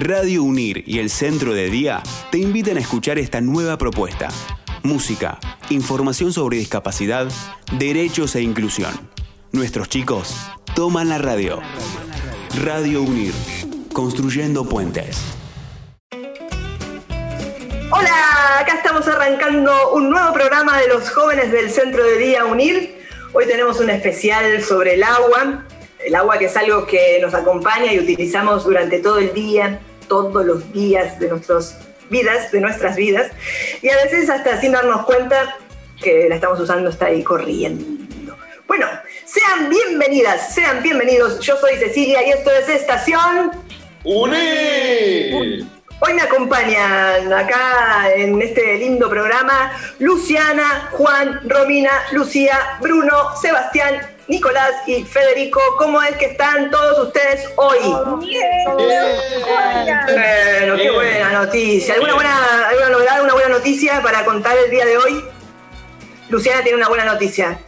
Radio Unir y el Centro de Día te invitan a escuchar esta nueva propuesta. Música, información sobre discapacidad, derechos e inclusión. Nuestros chicos toman la radio. Radio Unir, construyendo puentes. Hola, acá estamos arrancando un nuevo programa de los jóvenes del Centro de Día Unir. Hoy tenemos un especial sobre el agua, el agua que es algo que nos acompaña y utilizamos durante todo el día, todos los días de nuestras vidas, de nuestras vidas, y a veces hasta sin darnos cuenta que la estamos usando está ahí corriendo. Bueno, sean bienvenidas, sean bienvenidos. Yo soy Cecilia y esto es Estación UNIR. Hoy me acompañan acá en este lindo programa Luciana, Juan, Romina, Lucía, Bruno, Sebastián, Nicolás y Federico. ¿Cómo es que están todos ustedes hoy? Bueno, qué buena noticia. ¿Alguna buena, alguna novedad, alguna buena noticia para contar el día de hoy? Luciana tiene una buena noticia.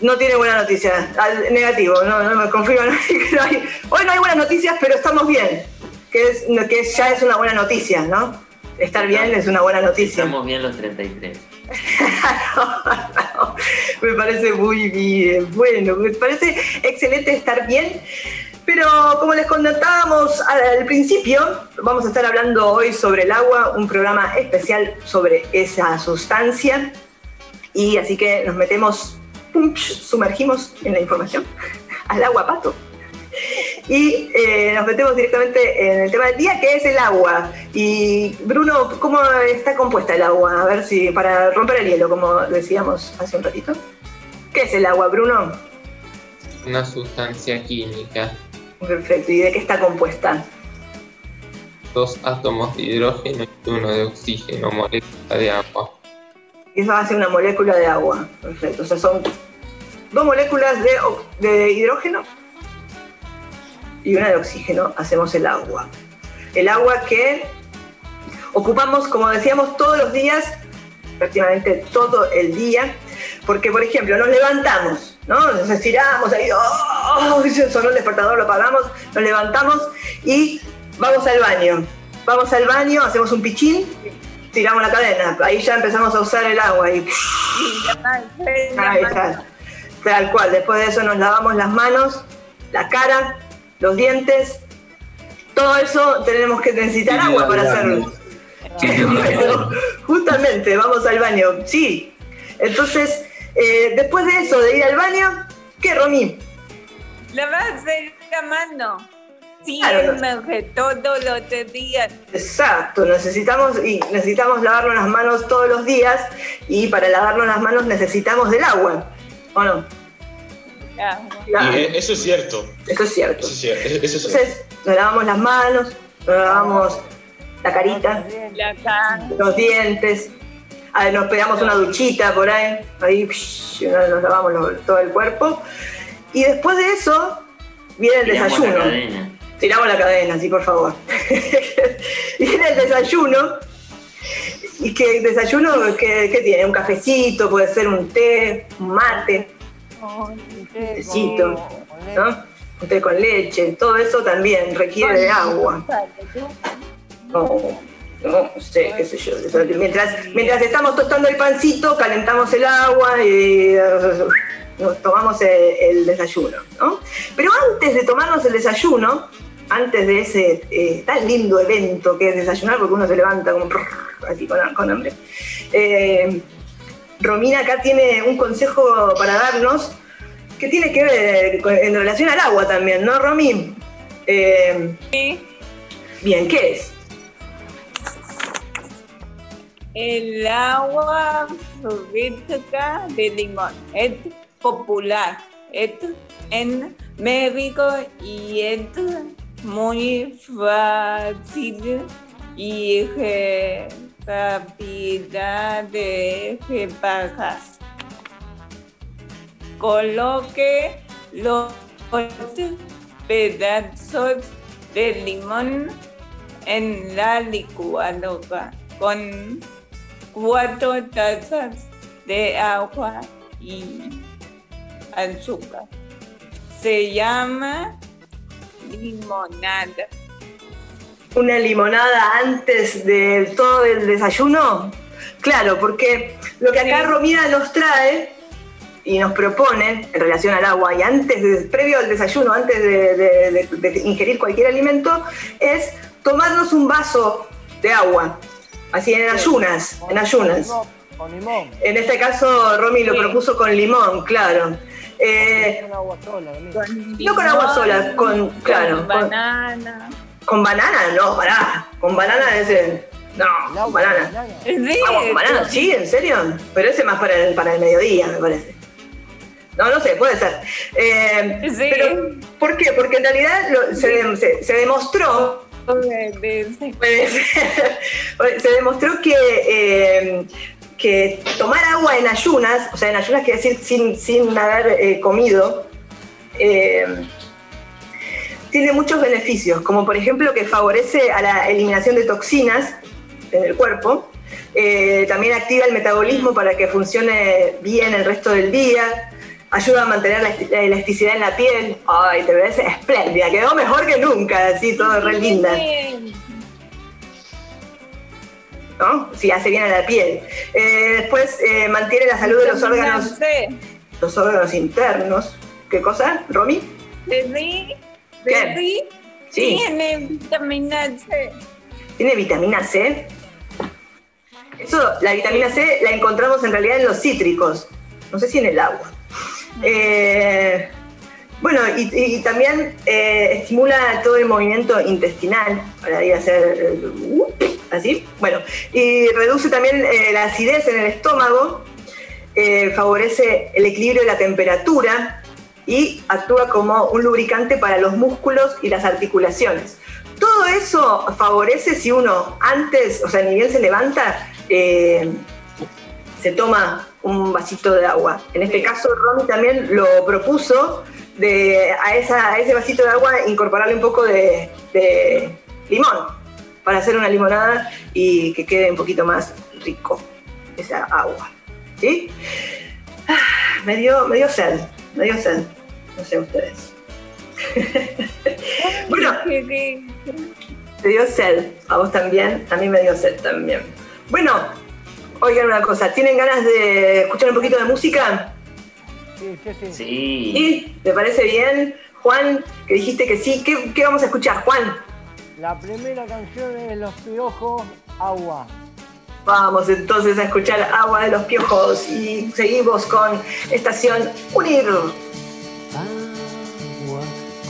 No tiene buena noticia. Al- negativo, no, no me no hay- hoy no hay buenas noticias, pero estamos bien. Que, es, que ya es una buena noticia, ¿no? Estar bien es una buena noticia. Estamos bien los 33. me parece muy bien. Bueno, me parece excelente estar bien. Pero como les contábamos al principio, vamos a estar hablando hoy sobre el agua, un programa especial sobre esa sustancia. Y así que nos metemos, sumergimos en la información al agua pato. Y eh, nos metemos directamente en el tema del día, que es el agua. Y Bruno, ¿cómo está compuesta el agua? A ver si, para romper el hielo, como decíamos hace un ratito. ¿Qué es el agua, Bruno? Una sustancia química. Perfecto. ¿Y de qué está compuesta? Dos átomos de hidrógeno y uno de oxígeno, molécula de agua. Eso hace una molécula de agua. Perfecto. O sea, son dos moléculas de, de hidrógeno y una de oxígeno. Hacemos el agua. El agua que ocupamos, como decíamos, todos los días, prácticamente todo el día. Porque, por ejemplo, nos levantamos, ¿no? Nos estiramos ahí, ¡oh! sonó el despertador, lo apagamos, nos levantamos y vamos al baño. Vamos al baño, hacemos un pichín, tiramos la cadena. Ahí ya empezamos a usar el agua y Ahí está. Tal cual. Después de eso nos lavamos las manos, la cara, los dientes. Todo eso tenemos que necesitar Y agua para hacerlo. justamente, vamos al baño. Sí. Entonces, eh, después de eso, de ir al baño, ¿qué, Romy? Lavarse la mano. Claro. Siempre, todos los días. Exacto, necesitamos, y necesitamos lavarnos las manos todos los días y para lavarnos las manos necesitamos del agua, ¿o no? Ah, Claro, Y, eh, eso es cierto. eso es cierto. Eso es cierto. Eso es cierto. Entonces, nos lavamos las manos, nos lavamos la carita, La cara. los dientes, a ver, nos pegamos una duchita por ahí, ahí psh, nos lavamos lo- todo el cuerpo. Y después de eso, viene el Tiramos desayuno. Tiramos la cadena, sí, por favor. viene el desayuno. ¿Y qué el desayuno qué, qué tiene? Un cafecito, puede ser un té, un mate, tecito, ¿no? Un té con leche, todo eso también requiere de agua. No, no sé, qué sé yo. Mientras, mientras estamos tostando el pancito, calentamos el agua y eh, nos tomamos el, el desayuno, ¿no? Pero antes de tomarnos el desayuno, antes de ese eh, tan lindo evento que es desayunar, porque uno se levanta como así con, con hambre, eh, Romina acá tiene un consejo para darnos que tiene que ver con- en relación al agua también, ¿no, Romy? Eh, Sí. bien, ¿qué es? El agua fresca de limón es popular es en México y es muy fácil y eh, rápida de preparar. Coloque los pedazos de limón en la licuadora con cuatro tazas de agua y azúcar. Se llama limonada. Una limonada antes de todo el desayuno? Claro, porque lo que acá. Romina nos trae y nos propone en relación al agua y antes de, previo al desayuno, antes de, de- de- de ingerir cualquier alimento, es tomarnos un vaso de agua, así en ayunas, en ayunas. Con limón, Con limón. En este caso, Romy lo propuso con limón, claro. Eh, Con agua sola. Con No con agua sola, con- claro, Con con- banana. con banana, no, pará. Con banana es el. No, con banana. con banana. Sí, Agua con banana, sí, ¿en serio? Pero ese más para el, para el mediodía, me parece. No, no sé, puede ser. Eh, Sí. Pero, ¿por qué? Porque en realidad lo- se, de- se- se demostró Sí. Puede ser. Se demostró que, eh, que tomar agua en ayunas, o sea, en ayunas quiere decir sin, sin haber eh, comido, eh, tiene muchos beneficios, como por ejemplo que favorece a la eliminación de toxinas en el cuerpo, eh, también activa el metabolismo para que funcione bien el resto del día, ayuda a mantener la elasticidad en la piel, ay, te ves espléndida, quedó mejor que nunca, así todo re linda. ¿no? Si hace bien a la piel. Eh, después eh, mantiene la salud de los órganos, Sí. los órganos internos. ¿Qué cosa, Romy? Sí. Tiene vitamina C. Tiene vitamina C. Eso, la vitamina C la encontramos en realidad en los cítricos. No sé si en el agua. Eh, bueno, y, y también eh, estimula todo el movimiento intestinal para ir a hacer uh, así. Bueno, y reduce también eh, la acidez en el estómago, favorece el equilibrio de la temperatura y actúa como un lubricante para los músculos y las articulaciones. Todo eso favorece si uno antes, o sea, ni bien se levanta, eh, se toma un vasito de agua. En este caso, Romy también lo propuso de a, esa- a ese vasito de agua incorporarle un poco de, de limón para hacer una limonada y que quede un poquito más rico esa agua. ¿Sí? Ah, Me dio, me dio sed, me dio sed. No sé ustedes. Bueno. Te dio sed, a vos también, a mí me dio sed también. Bueno, oigan una cosa, ¿tienen ganas de escuchar un poquito de música? Sí, sí, sí. Sí. ¿Sí? ¿Te parece bien? Juan, que dijiste que sí, ¿qué, qué vamos a escuchar, Juan? La primera canción es Los Piojos, Agua. Vamos entonces a escuchar Agua de los Piojos y seguimos con Estación Unir. Agua,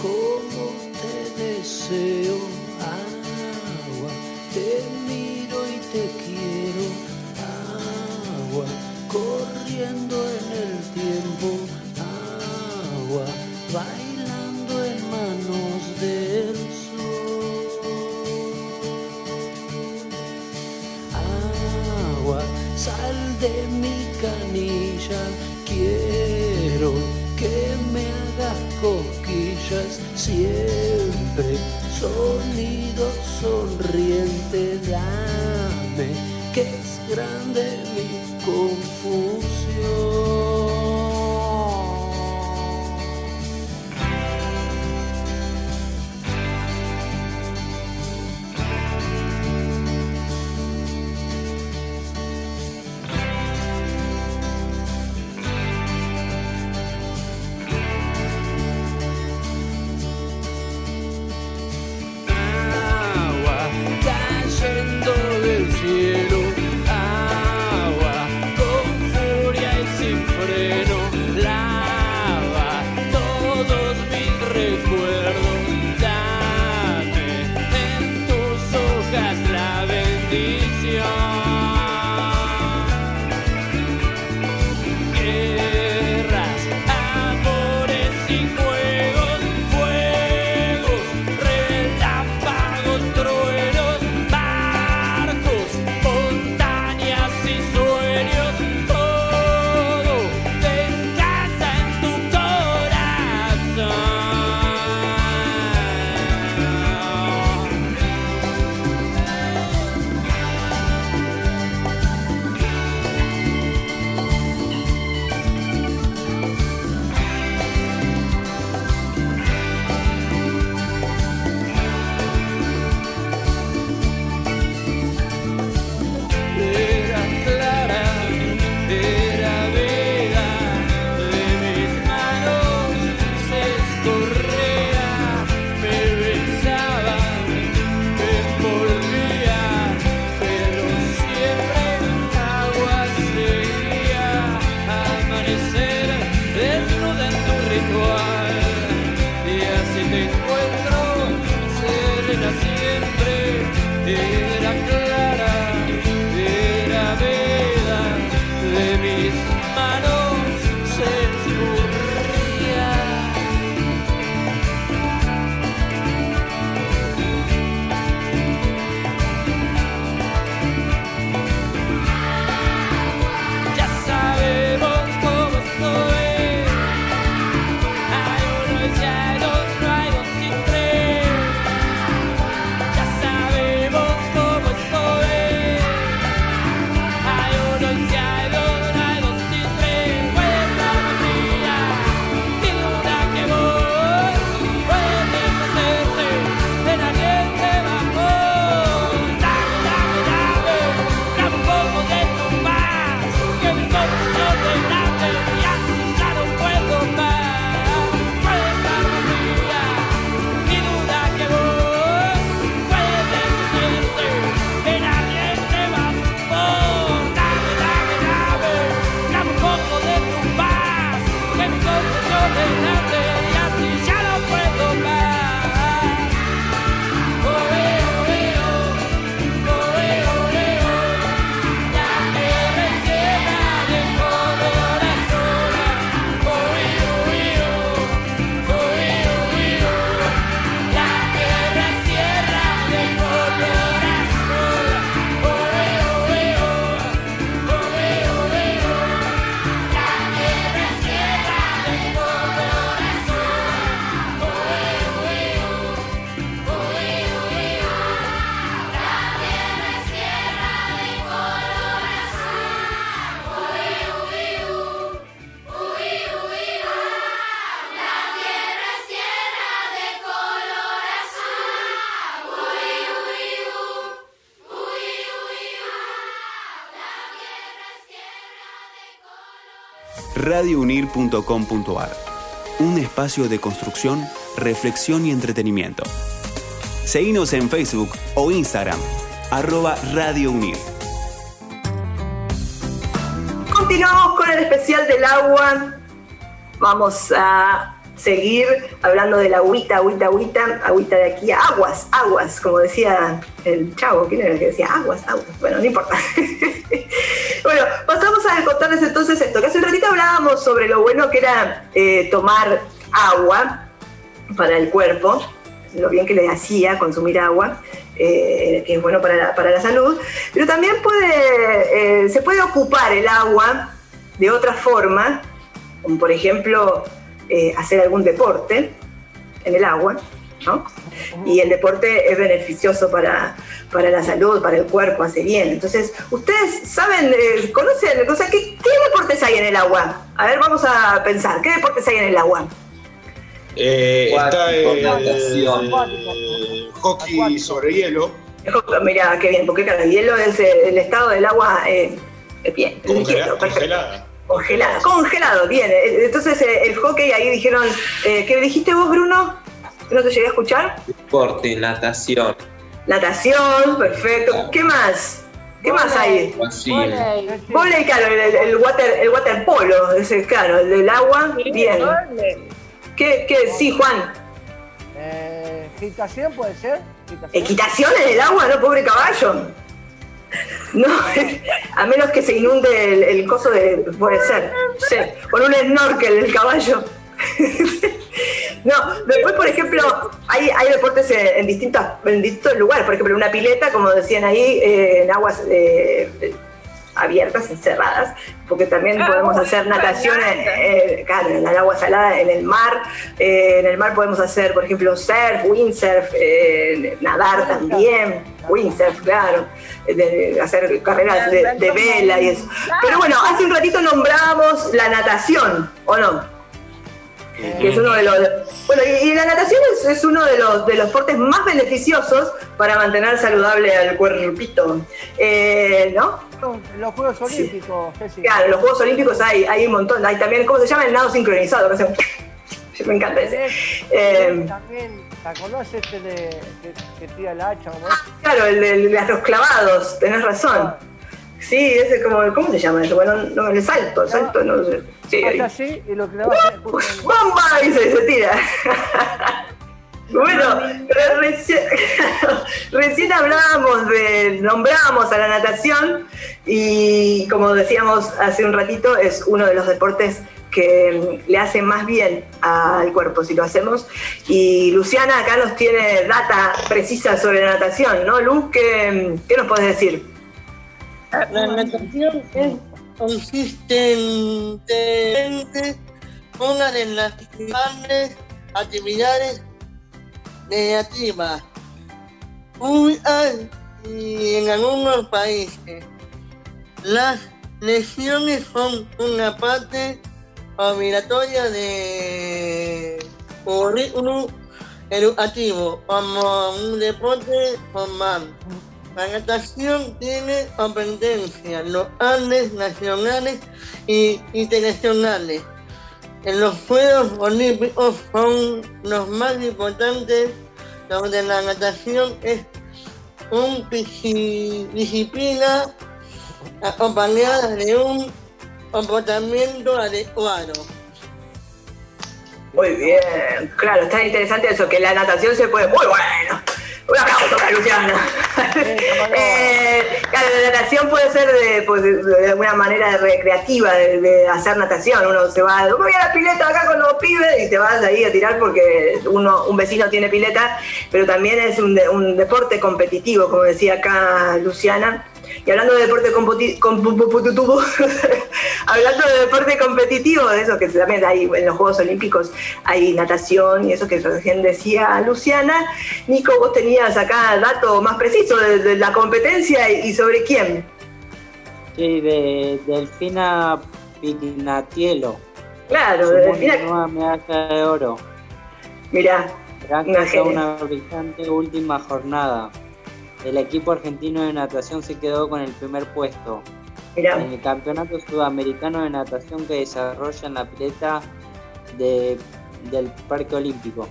como te deseo, agua, te miro y te quiero, agua, corriendo en el tiempo, agua, bailando sal de mi canilla, quiero radiounir.com.ar. Un espacio de construcción, reflexión y entretenimiento. Seguinos en Facebook o Instagram, arroba Radio Unir. Continuamos con el especial del agua. Vamos a seguir hablando de la agüita, agüita, agüita, agüita de aquí, aguas, aguas, como decía el chavo, ¿quién era el que decía aguas, aguas? Bueno, no importa. bueno, pasamos a contarles entonces esto, que hace un ratito hablábamos sobre lo bueno que era eh, tomar agua para el cuerpo, lo bien que le hacía consumir agua. eh, que es bueno para la, para la salud, pero también eh, se puede ocupar el agua de otra forma, como por ejemplo hacer algún deporte en el agua, ¿no? Y el deporte es beneficioso para, para la salud, para el cuerpo, hace bien. Entonces, ustedes saben, eh, conocen, o sea, ¿qué, ¿qué deportes hay en el agua? A ver, vamos a pensar, ¿qué deportes hay en el agua? Eh, está el, Natación. hockey sobre hielo, Mira, qué bien, porque claro, el hielo es eh, el estado del agua eh, bien, congelada. Congelado, congelado, bien. Entonces el hockey ahí dijeron, eh, ¿qué dijiste vos, Bruno? ¿No te llegué a escuchar? Deporte, natación, Natación, perfecto. ¿Qué más? ¿Qué más hay? Voley. Claro, el, el- el water, el waterpolo, ese, claro, el del agua, bien. ¿Qué, qué? Sí, Juan. Eh, ¿Gitación puede ser? ¿Gitación? ¿Equitación en el agua, no, pobre caballo? No, a menos que se inunde el, el coso de. puede ser. Sí, con un snorkel el caballo. No, después, por ejemplo, hay, hay deportes en, en distintas, en distintos lugares. Por ejemplo, una pileta, como decían ahí, eh, en aguas eh, abiertas, encerradas, porque también Ah, podemos hacer natación en, eh, claro, en el agua salada, en el mar. Eh, en el mar podemos hacer, por ejemplo, surf, windsurf, nadar también, windsurf, claro, de hacer carreras de, de vela y eso. Pero bueno, hace un ratito nombramos la natación, ¿o no? Que es uno de los bueno y, y la natación es, es uno de los de los deportes más beneficiosos para mantener saludable al cuerpito eh, ¿no? Los Juegos Sí. Olímpicos, Ceci. claro en los Juegos Olímpicos hay, hay un montón hay también ¿cómo se llama? el nado sincronizado que me encanta ese Eh, también, ¿te acordás este de, que, tira el hacha? como es? claro el de los clavados tenés razón sí ese como ¿cómo se llama eso? bueno no el salto el salto no sé sí, ahí. Así y lo en- ¡Bomba! Y se, se tira. Bueno, pero recién, recién hablábamos de, nombramos a la natación y como decíamos hace un ratito, es uno de los deportes que le hace más bien al cuerpo si lo hacemos. Y Luciana acá nos tiene data precisa sobre la natación, ¿no, Luz? ¿Qué, qué nos puedes decir? La natación es consistentemente una de las principales actividades negativas. Muy y en algunos países. Las lesiones son una parte obligatoria de currículum educativo como un deporte formal. La natación tiene competencias locales, nacionales y internacionales. En los Juegos Olímpicos son los más importantes, donde la natación es una disciplina acompañada de un comportamiento adecuado. Muy bien, claro, está interesante eso, que la natación se puede. Muy bueno. Un aplauso para Luciana. Eh, claro, la natación puede ser de, pues, de- alguna manera recreativa de, de hacer natación. Uno se va, voy a la pileta acá con los pibes y te vas ahí a tirar porque uno, un vecino tiene pileta, pero también es un, de- un deporte competitivo, como decía acá Luciana. Y hablando de deporte competitivo, hablando de deporte competitivo, de eso que también hay en los Juegos Olímpicos, hay natación y eso que recién decía Luciana. Nico, vos tenías acá dato más preciso de, de la competencia y, y sobre quién. Sí, de Delfina Pignatielo. Claro, de Delfina- nueva medalla de oro. mirá, Una Gracias a una brillante última jornada. El equipo argentino de natación se quedó con el primer puesto. Mirá. En el Campeonato Sudamericano de Natación que desarrolla en la pileta de, del Parque Olímpico.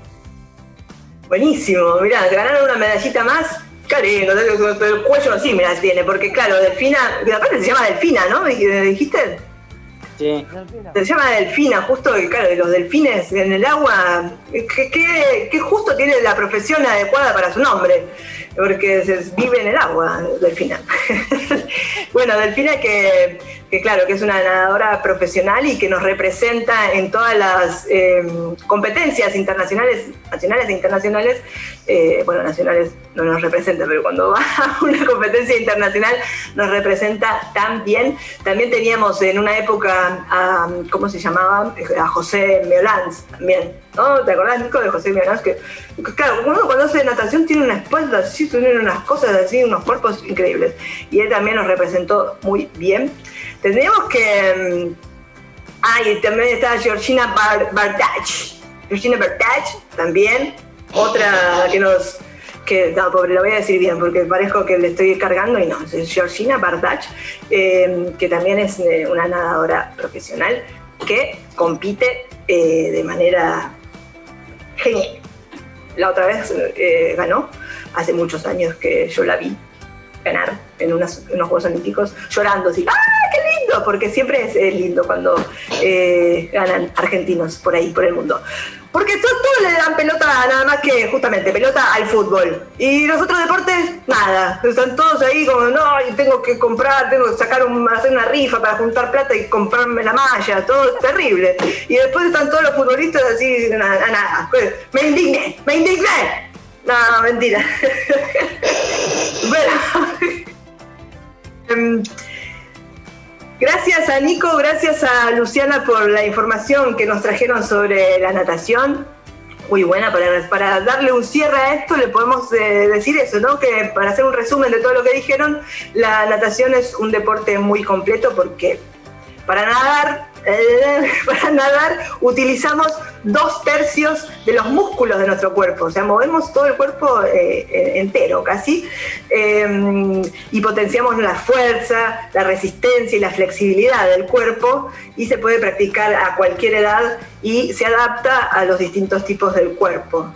Buenísimo, mirá, te ganaron una medallita más. Lindo, pero el cuello así, mirá, tiene, porque claro, Delfina, aparte se llama Delfina, ¿no? ¿Dijiste? Sí. Se llama delfina, justo, claro, y los delfines en el agua, que, que- que justo tiene la profesión adecuada para su nombre, porque se vive en el agua, delfina. bueno, delfina que, claro, que es una nadadora profesional y que nos representa en todas las eh, competencias internacionales, nacionales e internacionales, eh, bueno, nacionales no nos representa, pero cuando va a una competencia internacional nos representa tan bien. También teníamos en una época a, ¿cómo se llamaba? A José Meolanz también, ¿no? ¿Te acordás, Nico, de José Meolanz? Que, que claro, uno cuando hace natación tiene una espalda así, tiene unas cosas así, unos cuerpos increíbles. Y él también nos representó muy bien. Tendríamos que... mm, Ah, y también está Georgina Bar- Bardach. Georgina Bardach también. Otra que nos. que no, pobre, lo voy a decir bien porque parezco que le estoy cargando y no. Georgina Bardach, eh, que también es eh, una nadadora profesional que compite eh, de manera genial. La otra vez eh, ganó, hace muchos años que yo la vi ganar en unas- unos Juegos Olímpicos llorando así, ¡ah, qué lindo! Porque siempre es eh, lindo cuando eh, ganan argentinos por ahí, por el mundo. Porque to- todos le dan pelota nada más que justamente pelota al fútbol. Y los otros deportes, nada. Están todos ahí como, no, tengo que comprar, tengo que sacar hacer una rifa para juntar plata y comprarme la malla, todo terrible. Y después están todos los futbolistas así, nada, nada. Me indigné, me indigné. No, mentira. bueno. Em, Gracias a Nico, gracias a Luciana por la información que nos trajeron sobre la natación. Muy buena, para, para darle un cierre a esto le podemos eh, decir eso, ¿no? Que para hacer un resumen de todo lo que dijeron, la natación es un deporte muy completo porque para nadar, eh, para nadar utilizamos dos tercios de los músculos de nuestro cuerpo, o sea, movemos todo el cuerpo eh, eh, entero casi eh, y potenciamos la fuerza, la resistencia y la flexibilidad del cuerpo y se puede practicar a cualquier edad y se adapta a los distintos tipos del cuerpo,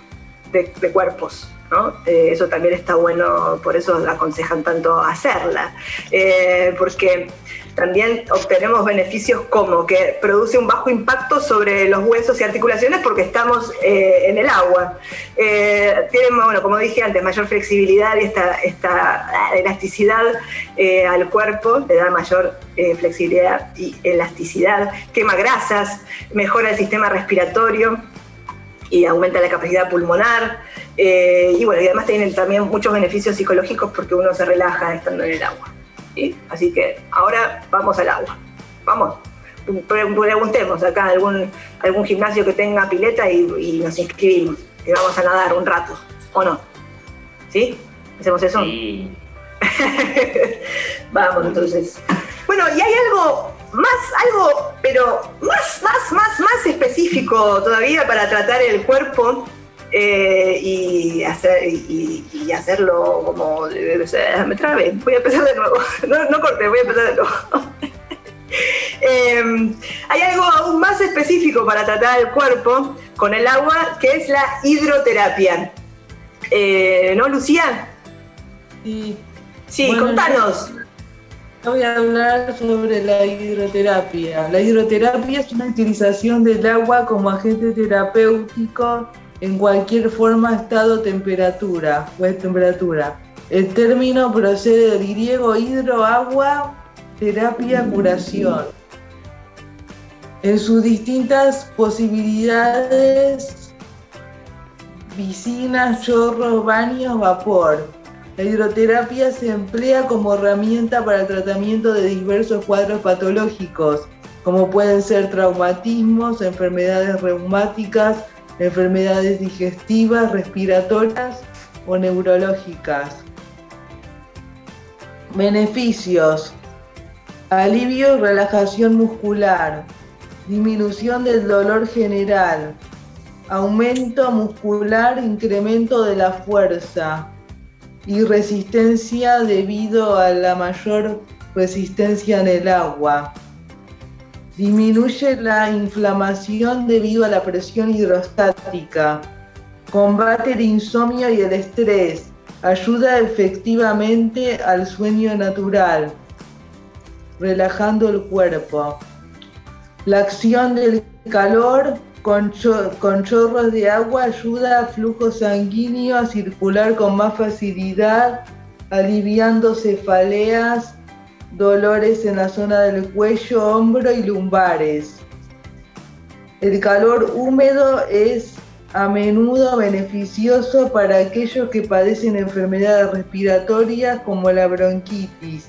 de, de cuerpos. ¿no? Eh, eso también está bueno, por eso aconsejan tanto hacerla, eh, porque también obtenemos beneficios como que produce un bajo impacto sobre los huesos y articulaciones porque estamos eh, en el agua. Eh, tiene, bueno, como dije antes, mayor flexibilidad y esta, esta elasticidad eh, al cuerpo, le da mayor eh, flexibilidad y elasticidad, quema grasas, mejora el sistema respiratorio y aumenta la capacidad pulmonar. y bueno, y además tienen también muchos beneficios psicológicos porque uno se relaja estando en el agua. ¿Sí? Así que ahora vamos al agua. Vamos, pre- preguntemos acá algún, algún gimnasio que tenga pileta y, y nos inscribimos. Y vamos a nadar un rato, ¿o no? ¿Sí? ¿Hacemos eso? Vamos entonces. Bueno, y hay algo más, algo, pero más, más, más, más específico todavía para tratar el cuerpo eh, y, hacer, y, y hacerlo como. o sea, me trabé, voy a empezar de nuevo. No, no corté, voy a empezar de nuevo. Eh, hay algo aún más específico para tratar el cuerpo con el agua, que es la hidroterapia. Eh, ¿No, Lucía? Sí. Sí, Bueno, contanos. yo Voy a hablar sobre la hidroterapia. La hidroterapia es una utilización del agua como agente terapéutico en cualquier forma, estado, temperatura o es temperatura. El término procede del griego hidro, agua, terapia, curación. En sus distintas posibilidades, piscinas, chorros, baños, vapor. La hidroterapia se emplea como herramienta para el tratamiento de diversos cuadros patológicos, como pueden ser traumatismos, enfermedades reumáticas, enfermedades digestivas, respiratorias o neurológicas. Beneficios. Alivio y relajación muscular. Disminución del dolor general. Aumento muscular, incremento de la fuerza y resistencia debido a la mayor resistencia en el agua. Disminuye la inflamación debido a la presión hidrostática. Combate el insomnio y el estrés. Ayuda efectivamente al sueño natural, relajando el cuerpo. La acción del calor con, cho- con chorros de agua ayuda al flujo sanguíneo a circular con más facilidad, aliviando cefaleas, dolores en la zona del cuello, hombro y lumbares. El calor húmedo es a menudo beneficioso para aquellos que padecen enfermedades respiratorias como la bronquitis,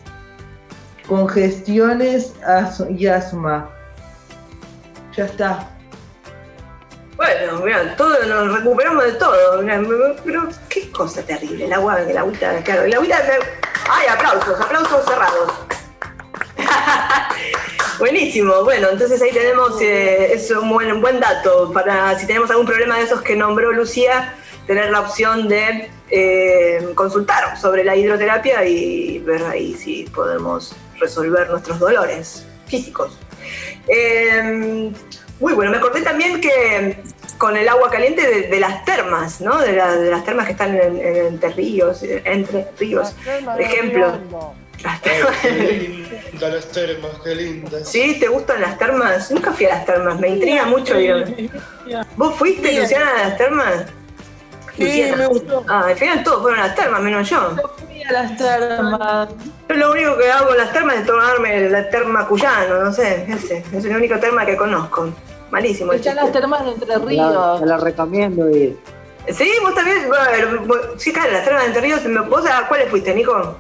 congestiones y asma. Ya está. Bueno, mira, todo, nos recuperamos de todo. mirá, pero qué cosa terrible. El agua, el agüita, claro. El agüita. ¡Ay, aplausos! Aplausos cerrados. Buenísimo, bueno, entonces ahí tenemos, eh, es un buen, un buen dato para si tenemos algún problema de esos que nombró Lucía, tener la opción de eh, consultar sobre la hidroterapia y ver ahí si podemos resolver nuestros dolores físicos. Eh, muy bueno, me acordé también que con el agua caliente de, de las termas, ¿no? De, la- de las termas que están en, en- entre ríos, entre ríos, por ejemplo. Las termas. Qué lindas las termas, qué lindas. ¿Sí? ¿Te gustan las termas? Nunca fui a las termas, me intriga mucho. ¿Vos fuiste, Sí. Luciana, a las termas? Sí, Luciana. me gustó. Ah, al final todos fueron a las termas, menos yo. Fui a las termas. Yo lo único que hago en las termas es tomarme la terma cuyano, no sé, ese. Es el único terma que conozco. Malísimo el Están las termas de Entre La, Ríos. te la recomiendo ir. Sí, vos también. Bueno, vos- sí, claro, las termas de Entre Ríos. ¿Vos a cuáles fuiste, Nico?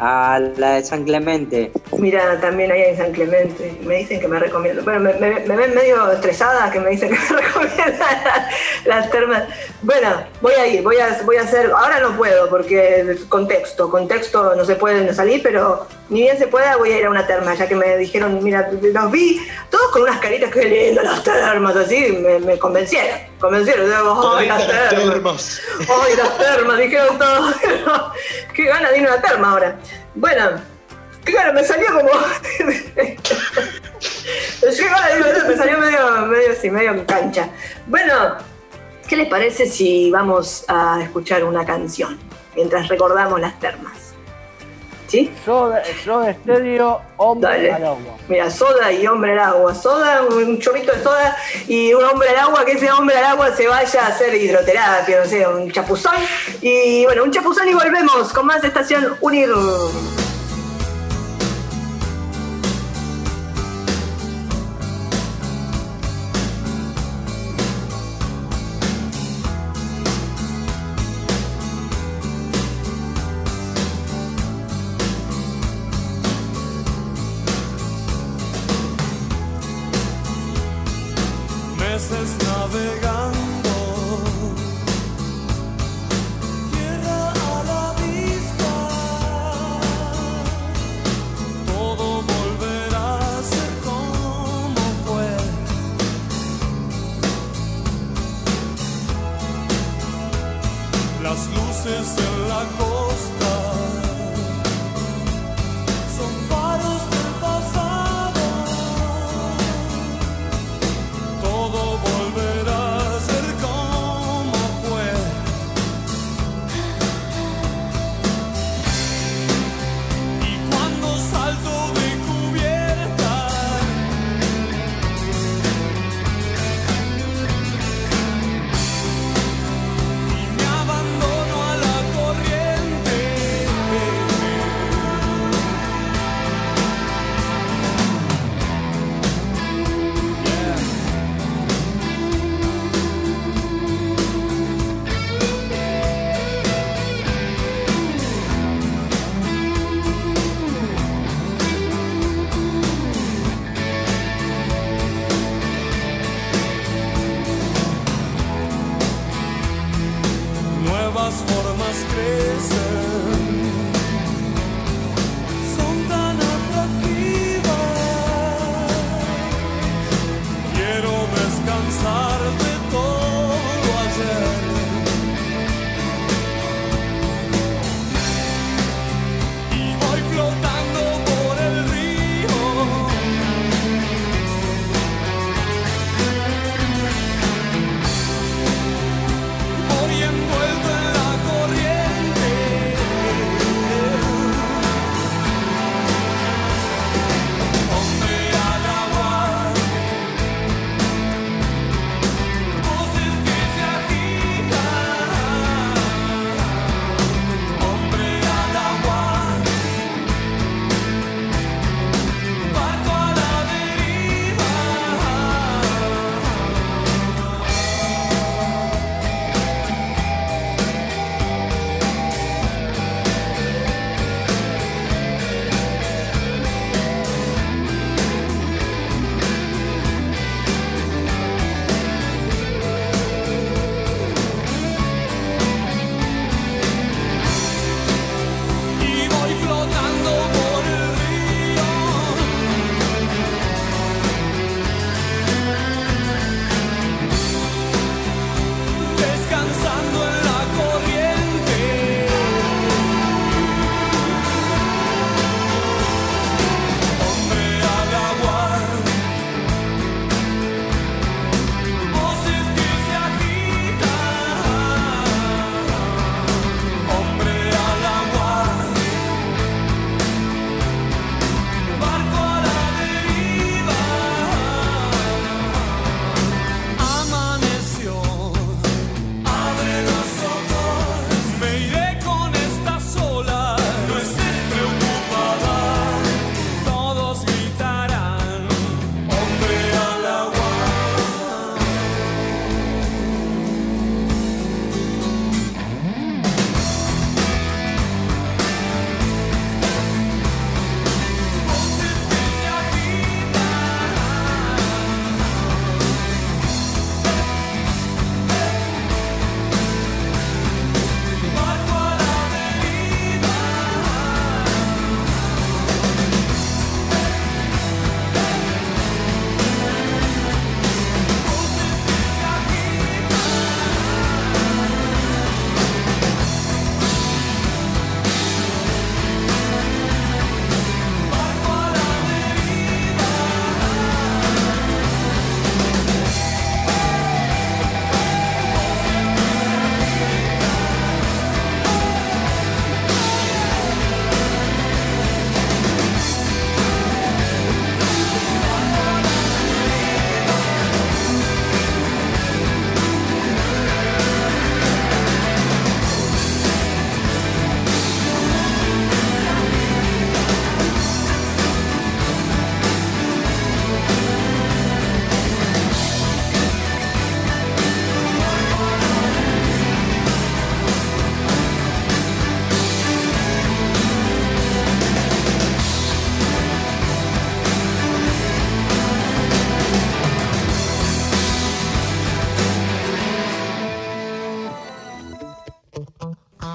A la de San Clemente. Mira, también ahí en San Clemente. Me dicen que me recomiendo. Bueno, me, me- me ven medio estresada que me dicen que me recomiendan las termas. Bueno, voy a ir, voy a, voy a hacer. Ahora no puedo porque contexto, contexto no se puede salir, pero ni bien se pueda voy a ir a una terma, ya que me dijeron, mira, los vi todos con unas caritas que lindo las termas, así, me, me convencieron. Convencieron, digo, ay, las termas. termas. ¡Ay, las termas! Dijeron todos. ¡Qué gana de ir a una terma ahora! Bueno, claro, me salió como. Me salió medio, medio así, medio cancha. Bueno, ¿qué les parece si vamos a escuchar una canción mientras recordamos las termas? ¿Sí? Soda, Soda Estéreo, hombre Dale. al agua. Mira, soda y hombre al agua. Soda, un chorrito de soda y un hombre al agua, que ese hombre al agua se vaya a hacer hidroterapia, no sé, un chapuzón. Y bueno, un chapuzón y volvemos con más estación Unir.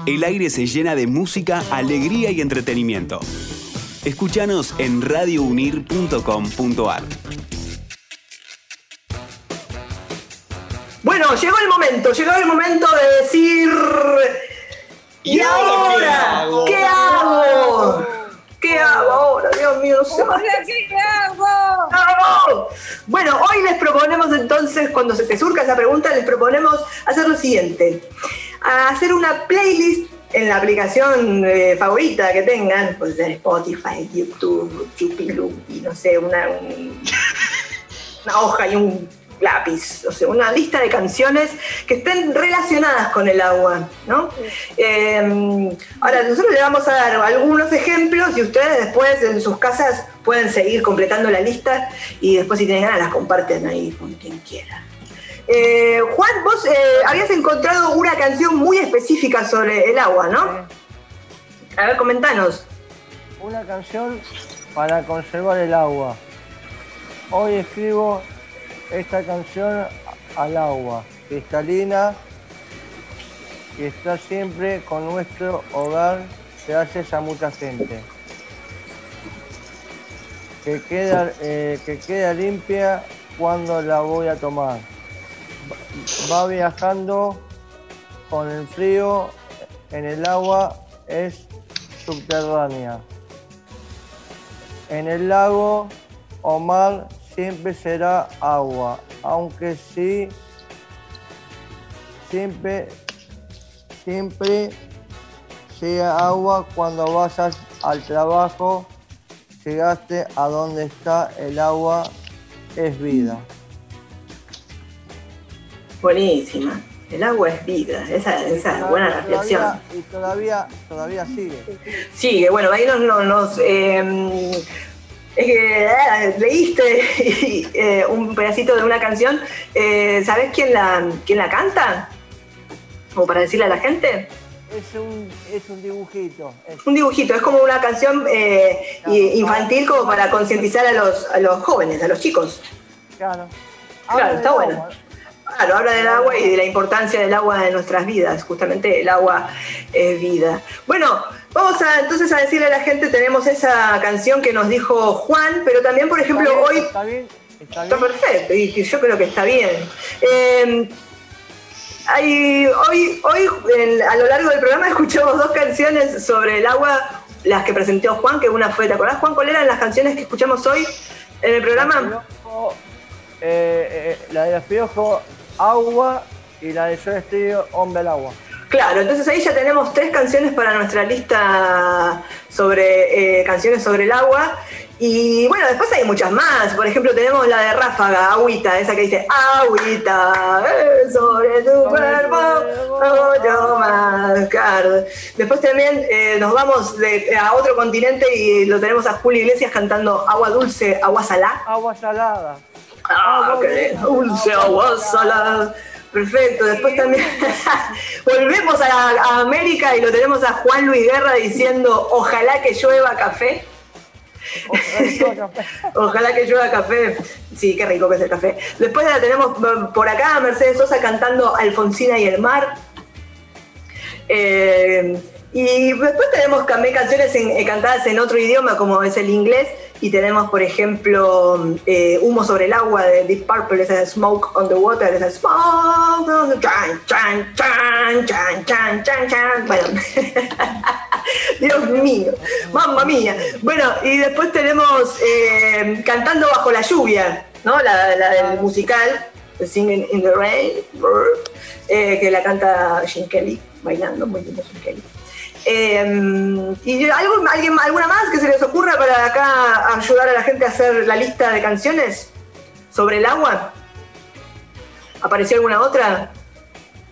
El aire se llena de música, alegría y entretenimiento. Escúchanos en radiounir.com.ar. Bueno, llegó el momento, llegó el momento de decir. ¿Y, ¿Y ahora qué ¿Qué hago? ¿Qué hago ahora? Dios mío. Hola, ¿qué hago? ¡Hago! Bueno, hoy les proponemos entonces, cuando se te surca esa pregunta, les proponemos hacer lo siguiente. Hacer una playlist en la aplicación eh, favorita que tengan, puede ser Spotify, YouTube, Chupilu, y no sé, una, un- una hoja y un lápiz, o sea, una lista de canciones que estén relacionadas con el agua, ¿no? Eh, ahora, nosotros le vamos a dar algunos ejemplos y ustedes después en sus casas pueden seguir completando la lista y después si tienen ganas las comparten ahí con quien quiera. Eh, Juan, vos eh, habías encontrado una canción muy específica sobre el agua, ¿no? A ver, comentanos. Una canción para conservar el agua. Hoy escribo esta canción al agua, cristalina, y está siempre con nuestro hogar gracias a mucha gente. Que queda, eh, que queda limpia cuando la voy a tomar. Va viajando con el frío en el agua, es subterránea. En el lago o mar siempre será agua, aunque sí, siempre, siempre sea agua cuando vayas al trabajo, llegaste a donde está el agua, es vida. Buenísima. El agua es vida, esa, esa buena Todavía- reflexión. Y todavía, todavía sigue. Sigue, bueno, ahí nos, nos, nos, eh, es que eh, leíste eh, un pedacito de una canción. Eh, ¿Sabes quién la, quién la canta? O para decirle a la gente. Es un, es un dibujito. es- Un dibujito, es como una canción eh, infantil como para concientizar a los, a los jóvenes, a los chicos. claro. Claro, está bueno. Claro, habla del agua y de la importancia del agua en nuestras vidas. Justamente el agua es vida. Bueno, vamos a entonces a decirle a la gente, tenemos esa canción que nos dijo Juan, pero también, por ejemplo, Está bien, hoy Está bien, está Está bien. perfecto, y yo creo que está bien. Eh, hay- hoy hoy en- a lo largo del programa escuchamos dos canciones sobre el agua, las que presentó Juan, que una fue, ¿te acordás Juan? ¿Cuáles eran las canciones que escuchamos hoy en el programa? Eh, eh, la de Piojo, agua y la de Soda Estéreo, hombre al agua. Claro, entonces ahí ya tenemos tres canciones para nuestra lista sobre eh, canciones sobre el agua. Y bueno, después hay muchas más. Por ejemplo, tenemos la de Ráfaga, Agüita, esa que dice Agüita, eh, sobre tu cuerpo, yo. Después también eh, nos vamos de- a otro continente y lo tenemos a Julio Iglesias cantando Agua Dulce, Agua Salá. Agua salada. Ah, qué dulce agua salada. Perfecto, después también volvemos a, a América y lo tenemos a Juan Luis Guerra diciendo ojalá que llueva café. Ojalá que llueva café. Sí, qué rico que es el café. Después la tenemos mm, por acá a Mercedes Sosa cantando Alfonsina y el mar. Eh, y después tenemos también canciones en- eh, cantadas en otro idioma como es el inglés y tenemos por ejemplo eh, Humo sobre el agua de Deep Purple, esa de Smoke on the Water, esa de Smoke on the chan, chan, chan, chan, chan, chan, chan. Bueno, Dios mío, mamma mía. Bueno, y después tenemos eh, Cantando bajo la lluvia, ¿no? La, la del musical, Singing in the Rain, eh, que la canta Jim Kelly, bailando, muy lindo Jim Kelly. Eh, ¿Y algo, alguien, alguna más que se les ocurra para acá ayudar a la gente a hacer la lista de canciones sobre el agua? ¿Apareció alguna otra?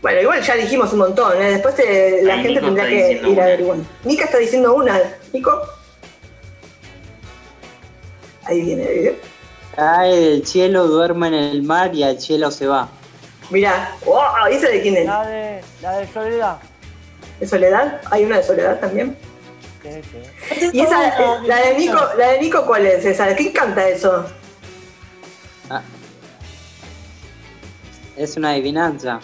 Bueno, igual ya dijimos un montón, ¿eh? después te- la Ahí gente Nico tendrá que ir una. averiguando. Nika está diciendo una, Nico. Ahí viene, ahí viene. Cae del cielo, duerme en el mar y al cielo se va. Mirá, oh, ¿esa de quién es? La de, la de Soledad. ¿De Soledad? ¿Hay una de Soledad también? Sí, sí. ¿Y esa, eh, la de Nico, la de Nico cuál es esa? ¿Quién canta eso? Ah. Es una adivinanza.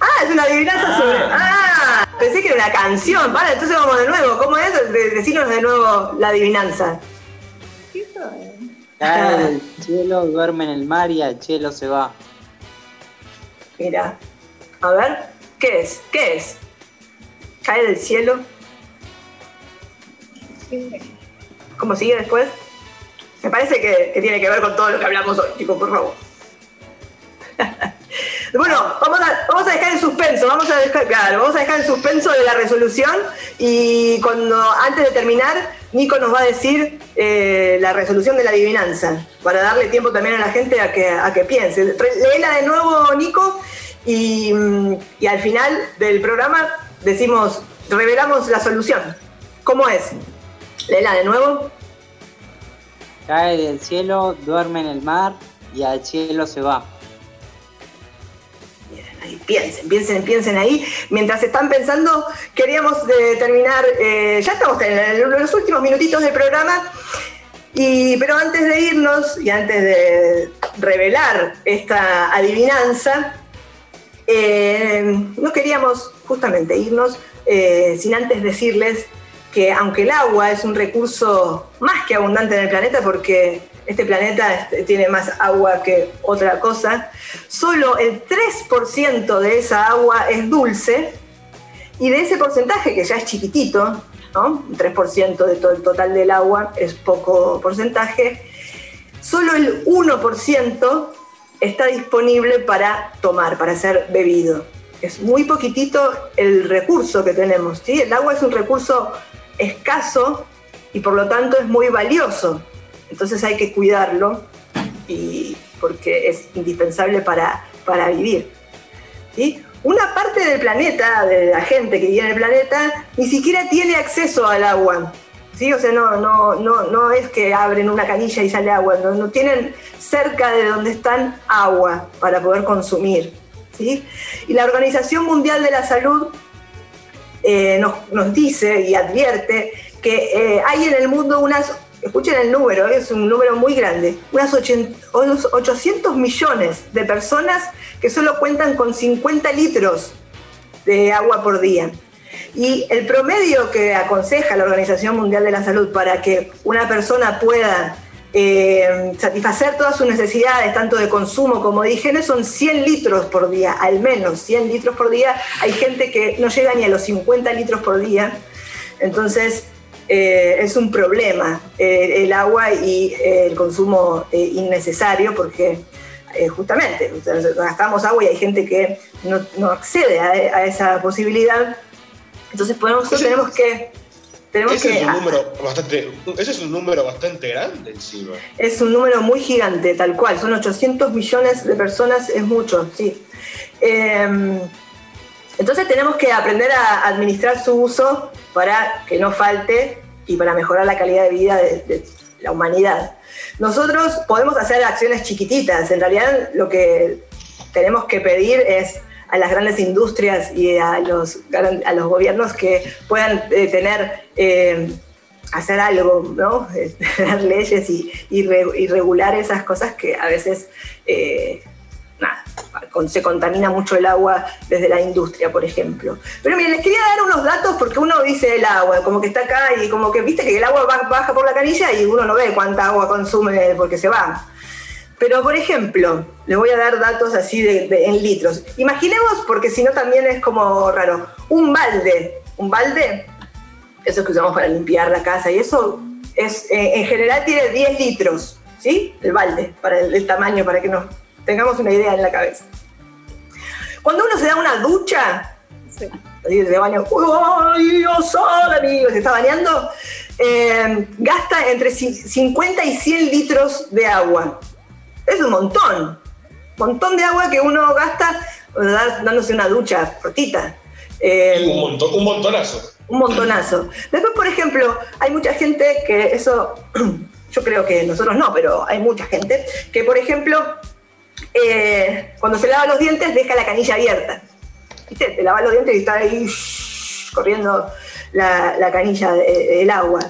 Ah, es una adivinanza sobre. ¡Ah! pensé que era una canción. Vale, entonces vamos de nuevo. ¿Cómo es? De- Decinos de nuevo la adivinanza. Cae del cielo, duerme en el mar y al cielo se va. Mira, a ver, ¿qué es? ¿Qué es? Cae del cielo. ¿Cómo sigue después? Me parece que, tiene que ver con todo lo que hablamos hoy, chicos, por favor. bueno, vamos a, dejar en suspenso, vamos a dejar, claro, vamos a dejar en suspenso de la resolución y cuando antes de terminar, Nico nos va a decir eh, la resolución de la adivinanza, para darle tiempo también a la gente a que, a que piense. Léela de nuevo, Nico, y al final del programa decimos, revelamos la solución. ¿Cómo es? Léela de nuevo. Cae del cielo, duerme en el mar y al cielo se va. Ahí, piensen, piensen, piensen ahí. Mientras están pensando, queríamos eh, terminar, eh, ya estamos en, los últimos minutitos del programa, y, pero antes de irnos y antes de revelar esta adivinanza, eh, no queríamos justamente irnos eh, sin antes decirles que aunque el agua es un recurso más que abundante en el planeta, porque este planeta tiene más agua que otra cosa, solo el 3% de esa agua es dulce y de ese porcentaje, que ya es chiquitito, ¿no? un 3% de todo el total del agua es poco porcentaje, solo el 1% está disponible para tomar, para ser bebido. Es muy poquitito el recurso que tenemos. ¿sí? El agua es un recurso escaso y por lo tanto es muy valioso. Entonces hay que cuidarlo y porque es indispensable para, para vivir. ¿sí? Una parte del planeta, de la gente que vive en el planeta, ni siquiera tiene acceso al agua. ¿Sí? O sea, no, no, no, no es que abren una canilla y sale agua, no, tienen cerca de donde están agua para poder consumir. ¿sí? Y la Organización Mundial de la Salud eh, nos, nos dice y advierte que eh, hay en el mundo unas, escuchen el número, es un número muy grande, unas 80 unos 800 millones de personas que solo cuentan con 50 litros de agua por día. Y el promedio que aconseja la Organización Mundial de la Salud para que una persona pueda eh, satisfacer todas sus necesidades, tanto de consumo como de higiene, son 100 litros por día, al menos 100 litros por día. Hay gente que no llega ni a los 50 litros por día. Entonces, eh, es un problema eh, el agua y el consumo innecesario porque justamente gastamos agua y hay gente que no, no accede a, a esa posibilidad. Entonces, por eso tenemos que... Tenemos Ese que es un número bastante, ese es un número bastante grande encima. Es un número muy gigante, tal cual. Son 800 millones de personas, es mucho, sí. Eh, entonces tenemos que aprender a administrar su uso para que no falte y para mejorar la calidad de vida de, de la humanidad. Nosotros podemos hacer acciones chiquititas. En realidad lo que tenemos que pedir es a las grandes industrias y a los, a los gobiernos que puedan eh, tener, eh, hacer algo, ¿no? dar leyes y, y, re, y, regular esas cosas que a veces eh, nada, con, se contamina mucho el agua desde la industria, por ejemplo. Pero miren, les quería dar unos datos porque uno dice el agua, como que está acá y como que viste que el agua baja por la canilla y uno no ve cuánta agua consume porque se va. Pero, por ejemplo, les voy a dar datos así de, de, en litros. Imaginemos, porque si no también es como raro, un balde, un balde, eso que usamos para limpiar la casa, y eso es, eh, en general tiene 10 litros, ¿sí? El balde, para el, el, tamaño, para que nos tengamos una idea en la cabeza. Cuando uno se da una ducha, sí. se baña, ¡ay, Dios, hola, amigo! Se está bañando, eh, gasta entre 50 y 100 litros de agua es un montón. Montón de agua que uno gasta dándose una ducha cortita. Eh, un, montón, un montonazo. Un montonazo. Después, por ejemplo, hay mucha gente que eso, yo creo que nosotros no, pero hay mucha gente que, por ejemplo, eh, cuando se lava los dientes deja la canilla abierta. ¿Viste? Te lavas los dientes y está ahí shh, corriendo la, la canilla del de, agua.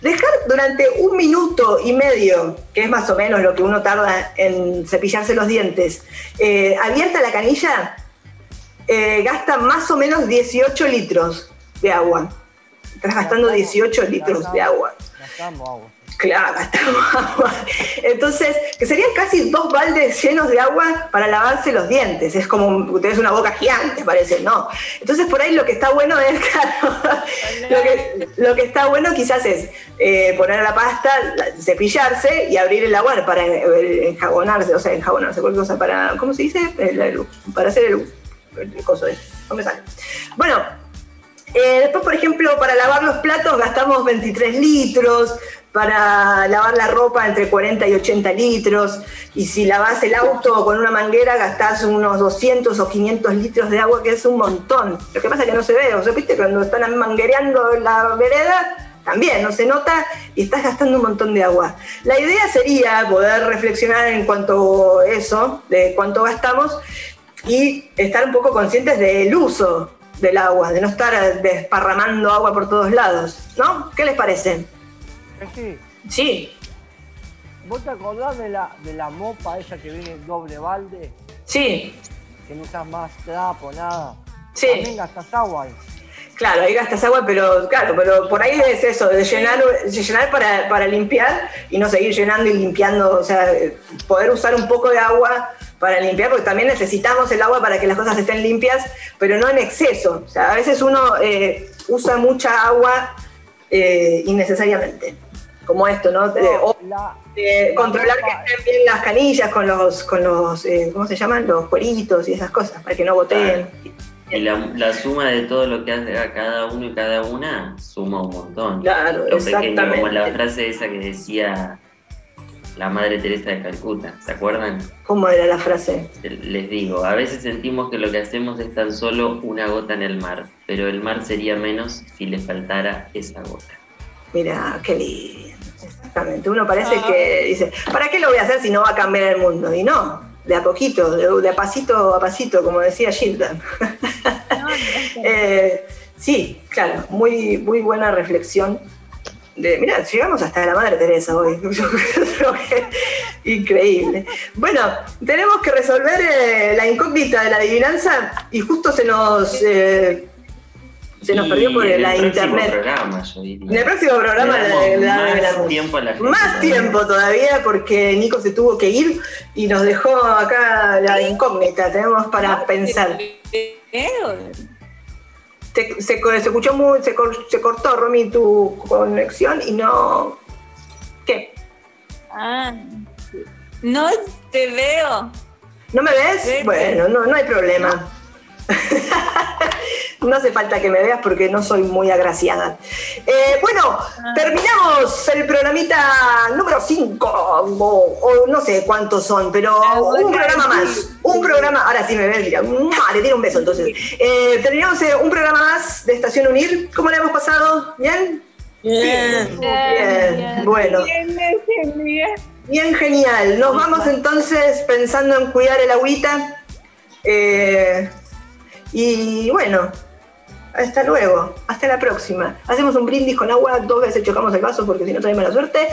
Dejar durante un minuto y medio, que es más o menos lo que uno tarda en cepillarse los dientes, eh, abierta la canilla, eh, gasta más o menos 18 litros de agua. Estás gastando 18 litros de agua. Gastamos agua. Claro, gastamos agua. Entonces, que serían casi dos baldes llenos de agua para lavarse los dientes. Es como tenés una boca gigante, parece, ¿no? Entonces, por ahí lo que está bueno es, claro, lo que, lo que está bueno quizás es eh, poner la pasta, la- cepillarse y abrir el agua para eh, enjabonarse, o sea, enjabonarse, cualquier cosa para, ¿cómo se dice? El- el- para hacer el, el coso. No me sale. Bueno, eh, después, por ejemplo, para lavar los platos gastamos 23 litros, para lavar la ropa entre 40 y 80 litros, y si lavas el auto con una manguera gastás unos 200 o 500 litros de agua, que es un montón. Lo que pasa es que no se ve, o sea, viste, cuando están manguereando la vereda, también no se nota y estás gastando un montón de agua. La idea sería poder reflexionar en cuanto a eso, de cuánto gastamos, y estar un poco conscientes del uso del agua, de no estar desparramando agua por todos lados, ¿no? ¿Qué les parece? Sí. Sí, ¿Vos te acordás de la, de la mopa esa que viene en doble balde? sí, Que no usas más trapo, nada. Sí. También gastas agua ahí. claro, ahí gastas agua, pero claro, pero por ahí es eso, de llenar, de llenar para, para limpiar y no seguir llenando y limpiando, o sea, poder usar un poco de agua para limpiar, porque también necesitamos el agua para que las cosas estén limpias, pero no en exceso. O sea, a veces uno eh, usa mucha agua eh, innecesariamente, como esto, ¿no? Eh, o- La, eh, controlar que estén bien las canillas con los, con los eh, ¿cómo se llaman? Los cueritos y esas cosas, para que no goteen. Y la, la suma de todo lo que hace cada uno y cada una suma un montón. Claro, Lo pequeño, como exactamente. la frase esa que decía la Madre Teresa de Calcuta, ¿se acuerdan? ¿Cómo era la frase? Les digo, a veces sentimos que lo que hacemos es tan solo una gota en el mar, pero el mar sería menos si le faltara esa gota. Mira, qué lindo. Exactamente. Uno parece que dice, ¿para qué lo voy a hacer si no va a cambiar el mundo? Y no, de a poquito, de, de a pasito a pasito, como decía Gildan. Eh, sí, claro, muy, muy buena reflexión. De, mira, llegamos hasta la Madre Teresa hoy. Increíble. Bueno, tenemos que resolver eh, la incógnita de la adivinanza y justo se nos, eh, se nos Y perdió por en la el internet. programa, yo diría. En el próximo programa Le la, más tiempo a la gente Más también. tiempo todavía porque Nico se tuvo que ir y nos dejó acá la incógnita. Tenemos para pensar. Te- se, se escuchó muy, se, cor- se cortó, Romy, tu conexión y no. ¿Qué? Ah, no te veo. ¿No me ves? Bueno, no, no hay problema. no hace falta que me veas porque no soy muy agraciada. Eh, bueno, terminamos el programita número 5, o, o no sé cuántos son, pero un programa más. Un programa, ahora sí me ves, mira, le tiro un beso entonces. Eh, terminamos eh, un programa más de Estación Unir. ¿Cómo le hemos pasado? ¿Bien? Bien. Bien, bueno. Bien, genial. Bien, genial. Nos vamos entonces pensando en cuidar el agüita. Eh, y bueno, hasta luego. Hasta la próxima. Hacemos un brindis con agua, dos veces chocamos el vaso porque si no trae mala suerte.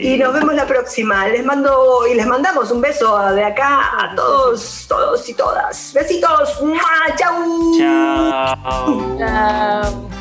Y nos vemos la próxima. Les mando y les mandamos un beso de acá a todos, todos y todas. Besitos. ¡Mua! ¡Chau! Chao. Chao.